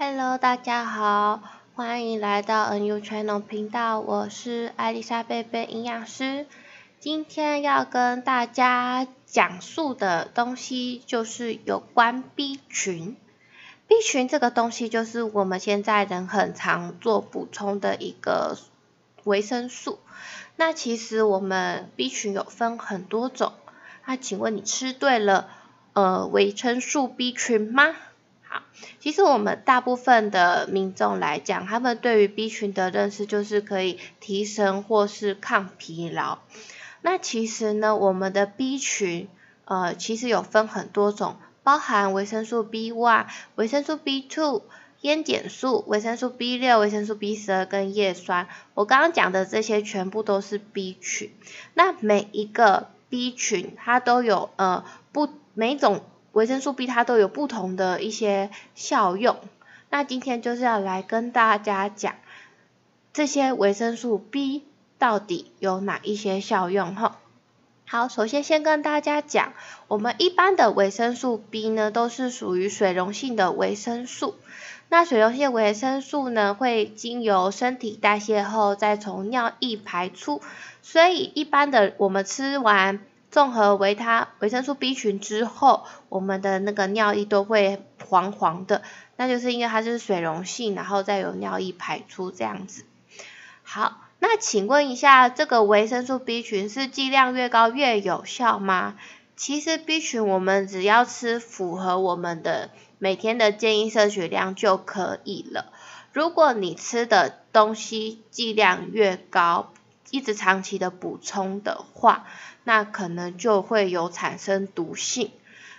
Hello，大家好，欢迎来到 NU Channel 频道，我是艾丽莎贝贝营养师。今天要跟大家讲述的东西就是有关 B 群。B 群这个东西就是我们现在人很常做补充的一个维生素。那其实我们 B 群有分很多种，那请问你吃对了呃维生素 B 群吗？好，其实我们大部分的民众来讲，他们对于 B 群的认识就是可以提神或是抗疲劳。那其实呢，我们的 B 群，呃，其实有分很多种，包含维生素 B one、维生素 B two、烟碱素、维生素 B 六、维生素 B 十二跟叶酸。我刚刚讲的这些全部都是 B 群。那每一个 B 群，它都有呃不每种。维生素 B 它都有不同的一些效用，那今天就是要来跟大家讲这些维生素 B 到底有哪一些效用哈。好，首先先跟大家讲，我们一般的维生素 B 呢都是属于水溶性的维生素，那水溶性维生素呢会经由身体代谢后再从尿液排出，所以一般的我们吃完。综合维他维生素 B 群之后，我们的那个尿液都会黄黄的，那就是因为它是水溶性，然后再有尿液排出这样子。好，那请问一下，这个维生素 B 群是剂量越高越有效吗？其实 B 群我们只要吃符合我们的每天的建议摄取量就可以了。如果你吃的东西剂量越高，一直长期的补充的话，那可能就会有产生毒性。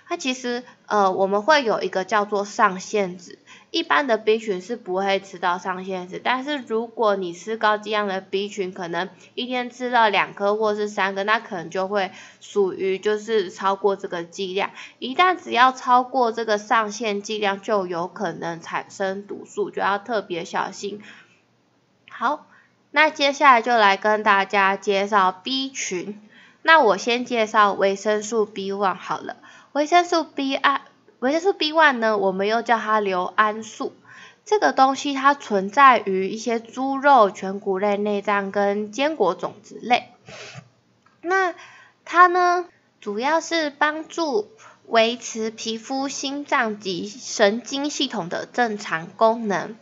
它其实呃，我们会有一个叫做上限值，一般的 B 群是不会吃到上限值，但是如果你吃高剂量的 B 群，可能一天吃到两颗或是三颗，那可能就会属于就是超过这个剂量。一旦只要超过这个上限剂量，就有可能产生毒素，就要特别小心。好。那接下来就来跟大家介绍 B 群。那我先介绍维生素 B one 好了。维生素 B 二，维生素 B one 呢，我们又叫它硫胺素。这个东西它存在于一些猪肉、全谷类、内脏跟坚果种子类。那它呢，主要是帮助维持皮肤、心脏及神经系统的正常功能。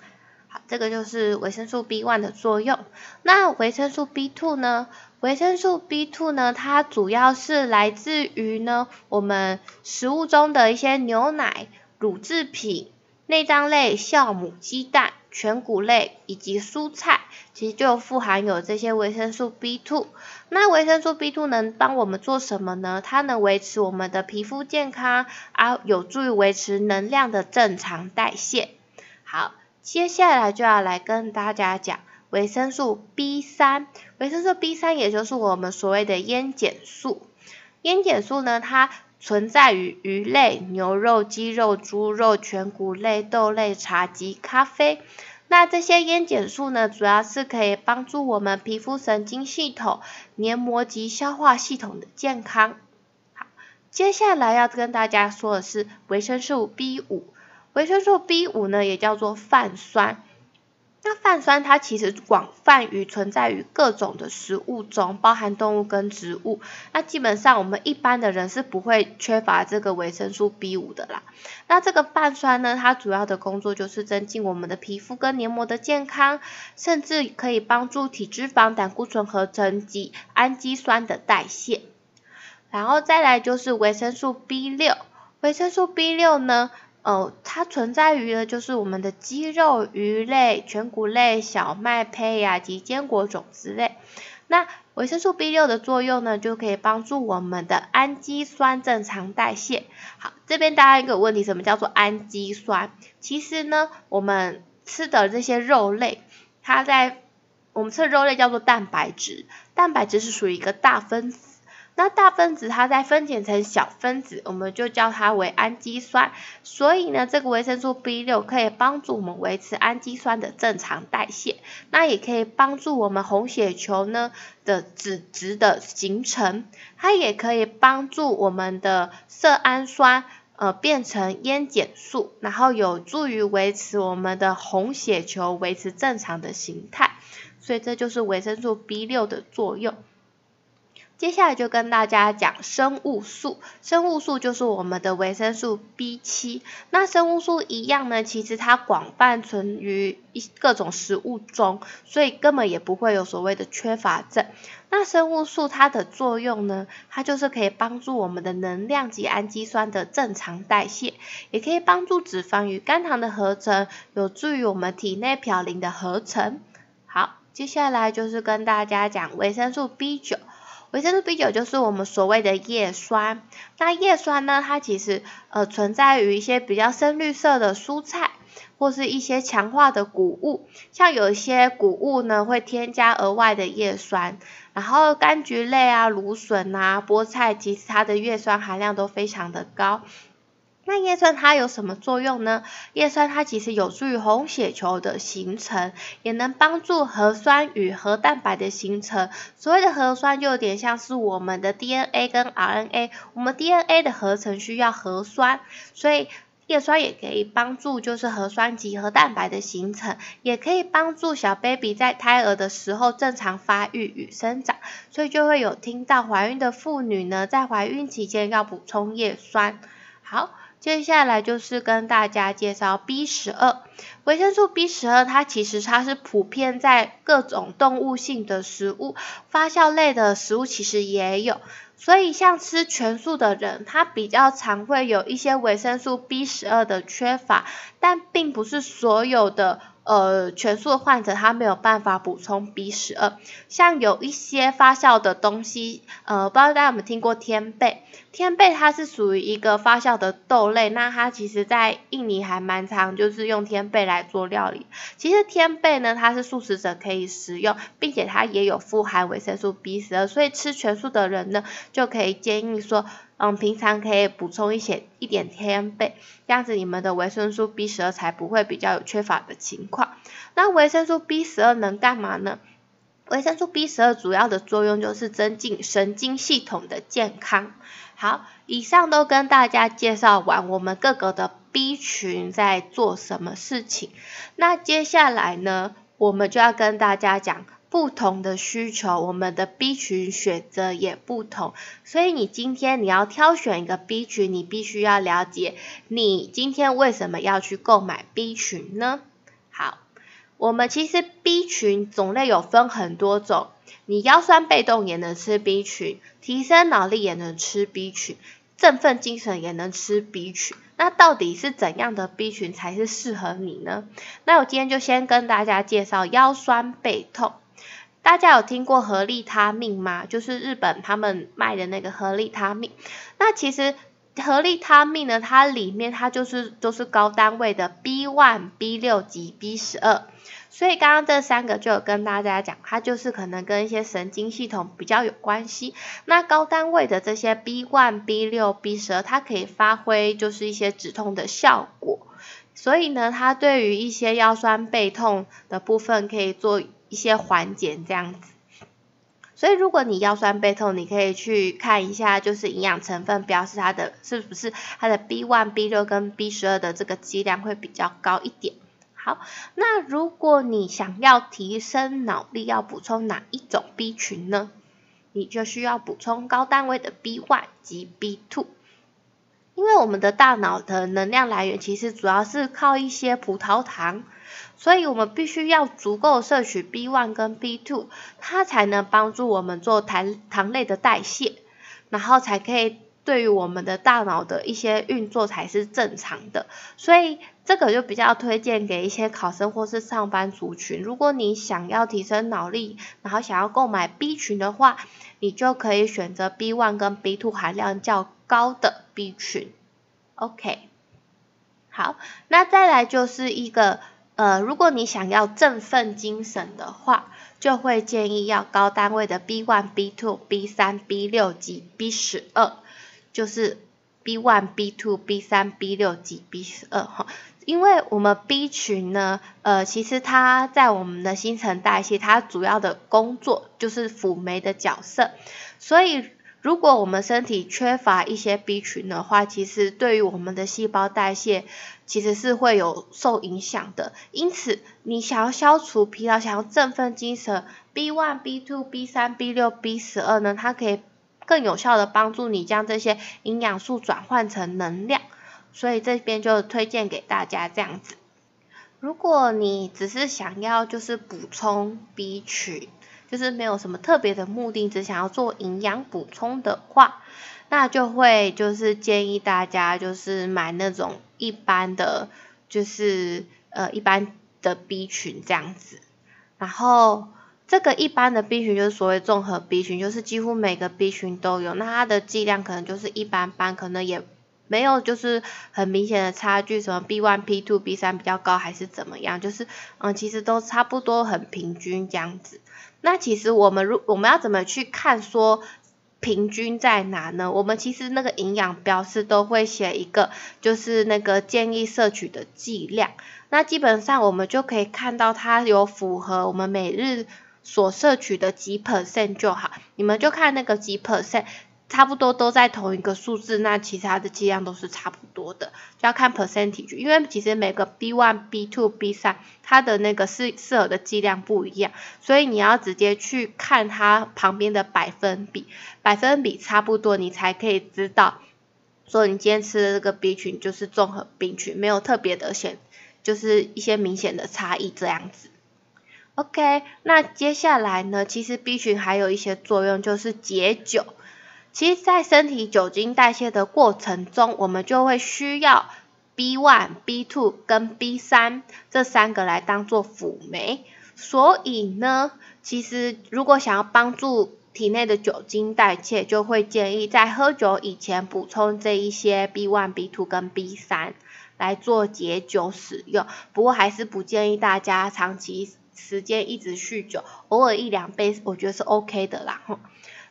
好，这个就是维生素 B one 的作用。那维生素 B two 呢？维生素 B two 呢，它主要是来自于呢我们食物中的一些牛奶、乳制品、内脏类、酵母、鸡蛋、全谷类以及蔬菜，其实就富含有这些维生素 B two。那维生素 B two 能帮我们做什么呢？它能维持我们的皮肤健康，啊，有助于维持能量的正常代谢。好。接下来就要来跟大家讲维生素 B 三，维生素 B 三也就是我们所谓的烟碱素。烟碱素呢，它存在于鱼类、牛肉、鸡肉、猪肉、全谷类、豆类、茶及咖啡。那这些烟碱素呢，主要是可以帮助我们皮肤神经系统、黏膜及消化系统的健康。好，接下来要跟大家说的是维生素 B 五。维生素 B 五呢，也叫做泛酸。那泛酸它其实广泛于存在于各种的食物中，包含动物跟植物。那基本上我们一般的人是不会缺乏这个维生素 B 五的啦。那这个泛酸呢，它主要的工作就是增进我们的皮肤跟黏膜的健康，甚至可以帮助体脂肪、胆固醇合成及氨基酸的代谢。然后再来就是维生素 B 六，维生素 B 六呢，哦，它存在于的就是我们的鸡肉、鱼类、全谷类、小麦胚芽及坚果种子类。那维生素 B 六的作用呢，就可以帮助我们的氨基酸正常代谢。好，这边大家一个问题，什么叫做氨基酸？其实呢，我们吃的这些肉类，它在我们吃的肉类叫做蛋白质，蛋白质是属于一个大分子。那大分子它再分解成小分子，我们就叫它为氨基酸。所以呢，这个维生素 B 六可以帮助我们维持氨基酸的正常代谢，那也可以帮助我们红血球呢的脂质的形成，它也可以帮助我们的色氨酸呃变成烟碱素，然后有助于维持我们的红血球维持正常的形态，所以这就是维生素 B 六的作用。接下来就跟大家讲生物素，生物素就是我们的维生素 B 七。那生物素一样呢，其实它广泛存于一各种食物中，所以根本也不会有所谓的缺乏症。那生物素它的作用呢，它就是可以帮助我们的能量及氨基酸的正常代谢，也可以帮助脂肪与肝糖的合成，有助于我们体内嘌呤的合成。好，接下来就是跟大家讲维生素 B 九。维生素 B 九就是我们所谓的叶酸，那叶酸呢，它其实呃存在于一些比较深绿色的蔬菜，或是一些强化的谷物，像有一些谷物呢会添加额外的叶酸，然后柑橘类啊、芦笋啊、菠菜，其实它的叶酸含量都非常的高。那叶酸它有什么作用呢？叶酸它其实有助于红血球的形成，也能帮助核酸与核蛋白的形成。所谓的核酸就有点像是我们的 DNA 跟 RNA，我们 DNA 的合成需要核酸，所以叶酸也可以帮助就是核酸及核蛋白的形成，也可以帮助小 baby 在胎儿的时候正常发育与生长。所以就会有听到怀孕的妇女呢，在怀孕期间要补充叶酸。好。接下来就是跟大家介绍 B 十二，维生素 B 十二，它其实它是普遍在各种动物性的食物，发酵类的食物其实也有，所以像吃全素的人，他比较常会有一些维生素 B 十二的缺乏，但并不是所有的。呃，全素的患者他没有办法补充 B 十二，像有一些发酵的东西，呃，不知道大家有没有听过天贝？天贝它是属于一个发酵的豆类，那它其实在印尼还蛮常，就是用天贝来做料理。其实天贝呢，它是素食者可以食用，并且它也有富含维生素 B 十二，所以吃全素的人呢，就可以建议说。嗯，平常可以补充一些一点天贝，这样子你们的维生素 B 十二才不会比较有缺乏的情况。那维生素 B 十二能干嘛呢？维生素 B 十二主要的作用就是增进神经系统的健康。好，以上都跟大家介绍完我们各个的 B 群在做什么事情。那接下来呢，我们就要跟大家讲。不同的需求，我们的 B 群选择也不同，所以你今天你要挑选一个 B 群，你必须要了解你今天为什么要去购买 B 群呢？好，我们其实 B 群种类有分很多种，你腰酸背痛也能吃 B 群，提升脑力也能吃 B 群。振奋精神也能吃 B 群，那到底是怎样的 B 群才是适合你呢？那我今天就先跟大家介绍腰酸背痛。大家有听过合利他命吗？就是日本他们卖的那个合利他命。那其实合利他命呢，它里面它就是都是高单位的 B one、B 六及 B 十二。所以刚刚这三个就有跟大家讲，它就是可能跟一些神经系统比较有关系。那高单位的这些 B 1、B 6、B 12，它可以发挥就是一些止痛的效果。所以呢，它对于一些腰酸背痛的部分可以做一些缓解这样子。所以如果你腰酸背痛，你可以去看一下，就是营养成分表示它的是不是它的 B one、B 6跟 B 12的这个剂量会比较高一点。好，那如果你想要提升脑力，要补充哪一种 B 群呢？你就需要补充高单位的 B one 及 B two，因为我们的大脑的能量来源其实主要是靠一些葡萄糖，所以我们必须要足够摄取 B1 跟 B2，它才能帮助我们做糖糖类的代谢，然后才可以。对于我们的大脑的一些运作才是正常的，所以这个就比较推荐给一些考生或是上班族群。如果你想要提升脑力，然后想要购买 B 群的话，你就可以选择 B one 跟 B two 含量较高的 B 群。OK，好，那再来就是一个呃，如果你想要振奋精神的话，就会建议要高单位的 B one、B two、B 三、B 六及 B 十二。就是 B one、B two、B 三、B 六及 B 十二哈，因为我们 B 群呢，呃，其实它在我们的新陈代谢，它主要的工作就是辅酶的角色，所以如果我们身体缺乏一些 B 群的话，其实对于我们的细胞代谢其实是会有受影响的。因此，你想要消除疲劳，想要振奋精神，B one、B two、B 三、B 六、B 十二呢，它可以更有效的帮助你将这些营养素转换成能量。所以这边就推荐给大家这样子。如果你只是想要就是补充 B 群，就是没有什么特别的目的，只想要做营养补充的话，那就会就是建议大家就是买那种一般的，就是呃一般的 B 群这样子。然后这个一般的 B 群就是所谓综合 B 群，就是几乎每个 B 群都有，那它的剂量可能就是一般般，可能也。没有，就是很明显的差距，什么 B one、B two、B 三比较高还是怎么样？就是嗯，其实都差不多，很平均这样子。那其实我们如我们要怎么去看说平均在哪呢？我们其实那个营养标示都会写一个，就是那个建议摄取的剂量。那基本上我们就可以看到它有符合我们每日所摄取的几 percent 就好。你们就看那个几 percent。差不多都在同一个数字，那其他的剂量都是差不多的，就要看 percentage，因为其实每个 B one、B two、B 三，它的那个适适合的剂量不一样，所以你要直接去看它旁边的百分比，百分比差不多，你才可以知道，说你今天吃的这个 B 群就是综合 B 群，没有特别的显，就是一些明显的差异这样子。OK，那接下来呢，其实 B 群还有一些作用，就是解酒。其实，在身体酒精代谢的过程中，我们就会需要 B1、B2 跟 B3 这三个来当做辅酶。所以呢，其实如果想要帮助体内的酒精代谢，就会建议在喝酒以前补充这一些 B1、B2 跟 B3 来做解酒使用。不过，还是不建议大家长期时间一直酗酒，偶尔一两杯，我觉得是 OK 的啦。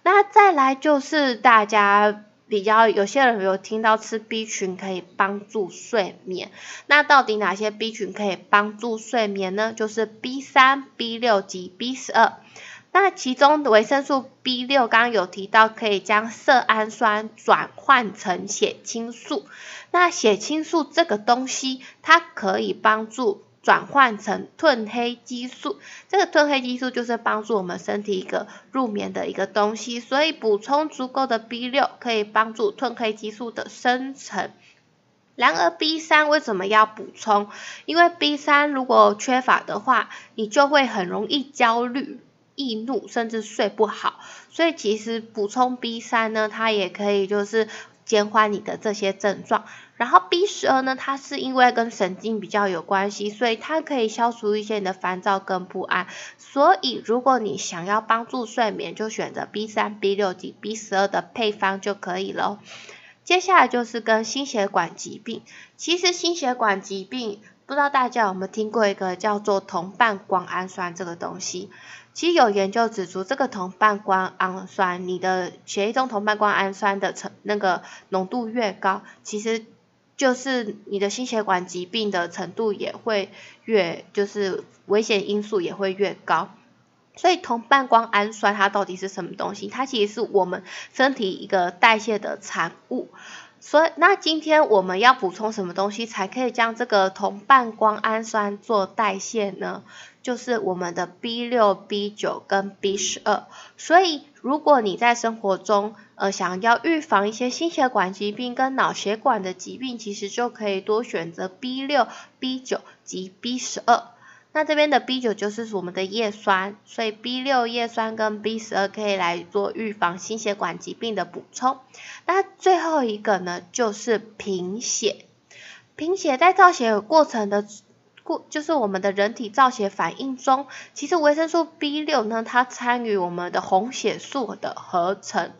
那再来就是大家比较有些人有听到吃 B 群可以帮助睡眠，那到底哪些 B 群可以帮助睡眠呢？就是 B 三、B 六及 B 十二。那其中维生素 B 六刚刚有提到可以将色氨酸转换成血清素，那血清素这个东西它可以帮助。转换成褪黑激素，这个褪黑激素就是帮助我们身体一个入眠的一个东西，所以补充足够的 B 六可以帮助褪黑激素的生成。然而 B 三为什么要补充？因为 B 三如果缺乏的话，你就会很容易焦虑、易怒，甚至睡不好。所以其实补充 B 三呢，它也可以就是。减缓你的这些症状，然后 B 十二呢，它是因为跟神经比较有关系，所以它可以消除一些你的烦躁跟不安。所以如果你想要帮助睡眠，就选择 B 三、B 六及 B 十二的配方就可以了。接下来就是跟心血管疾病，其实心血管疾病，不知道大家有没有听过一个叫做同半胱氨酸这个东西。其实有研究指出，这个同半胱氨酸，你的血液中同半胱氨酸的成那个浓度越高，其实就是你的心血管疾病的程度也会越，就是危险因素也会越高。所以同半胱氨酸它到底是什么东西？它其实是我们身体一个代谢的产物。所以那今天我们要补充什么东西才可以将这个同半胱氨酸做代谢呢？就是我们的 B 六、B 九跟 B 十二，所以如果你在生活中呃想要预防一些心血管疾病跟脑血管的疾病，其实就可以多选择 B 六、B 九及 B 十二。那这边的 B 九就是我们的叶酸，所以 B 六叶酸跟 B 十二可以来做预防心血管疾病的补充。那最后一个呢，就是贫血，贫血在造血过程的。就是我们的人体造血反应中，其实维生素 B 六呢，它参与我们的红血素的合成。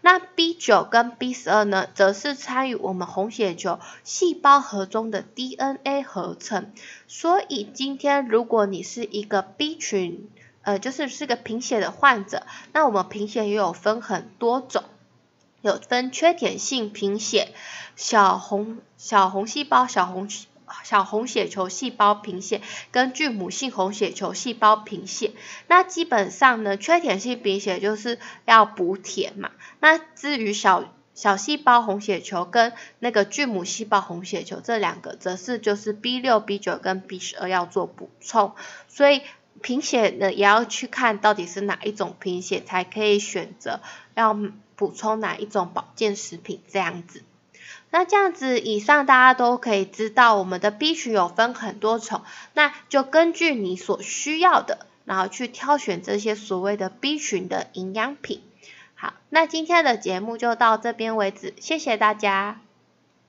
那 B 九跟 B 十二呢，则是参与我们红血球细胞核中的 DNA 合成。所以今天如果你是一个 B 群，呃，就是是个贫血的患者，那我们贫血也有分很多种，有分缺铁性贫血、小红小红细胞、小红。小红血球细胞贫血跟巨母性红血球细胞贫血。那基本上呢，缺铁性贫血就是要补铁嘛。那至于小小细胞红血球跟那个巨母细胞红血球这两个，则是就是 B 六、B 九跟 B 十二要做补充。所以贫血呢，也要去看到底是哪一种贫血，才可以选择要补充哪一种保健食品这样子。那这样子，以上大家都可以知道，我们的 B 群有分很多种，那就根据你所需要的，然后去挑选这些所谓的 B 群的营养品。好，那今天的节目就到这边为止，谢谢大家。